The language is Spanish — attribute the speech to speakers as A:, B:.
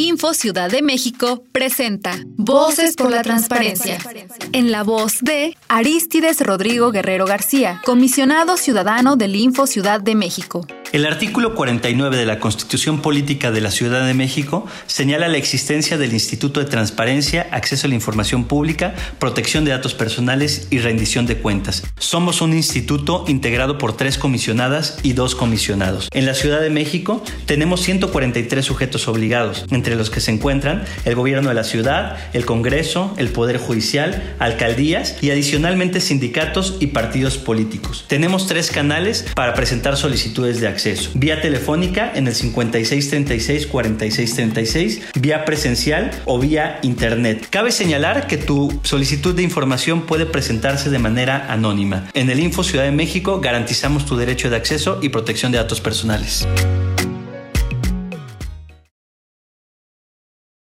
A: Info Ciudad de México presenta Voces por la Transparencia. En la voz de Aristides Rodrigo Guerrero García, comisionado ciudadano del Info Ciudad de México.
B: El artículo 49 de la Constitución Política de la Ciudad de México señala la existencia del Instituto de Transparencia, Acceso a la Información Pública, Protección de Datos Personales y Rendición de Cuentas. Somos un instituto integrado por tres comisionadas y dos comisionados. En la Ciudad de México tenemos 143 sujetos obligados, entre los que se encuentran el gobierno de la ciudad, el Congreso, el Poder Judicial, alcaldías y adicionalmente sindicatos y partidos políticos. Tenemos tres canales para presentar solicitudes de acceso vía telefónica en el 5636-4636, vía presencial o vía internet. Cabe señalar que tu solicitud de información puede presentarse de manera anónima. En el Info Ciudad de México garantizamos tu derecho de acceso y protección de datos personales.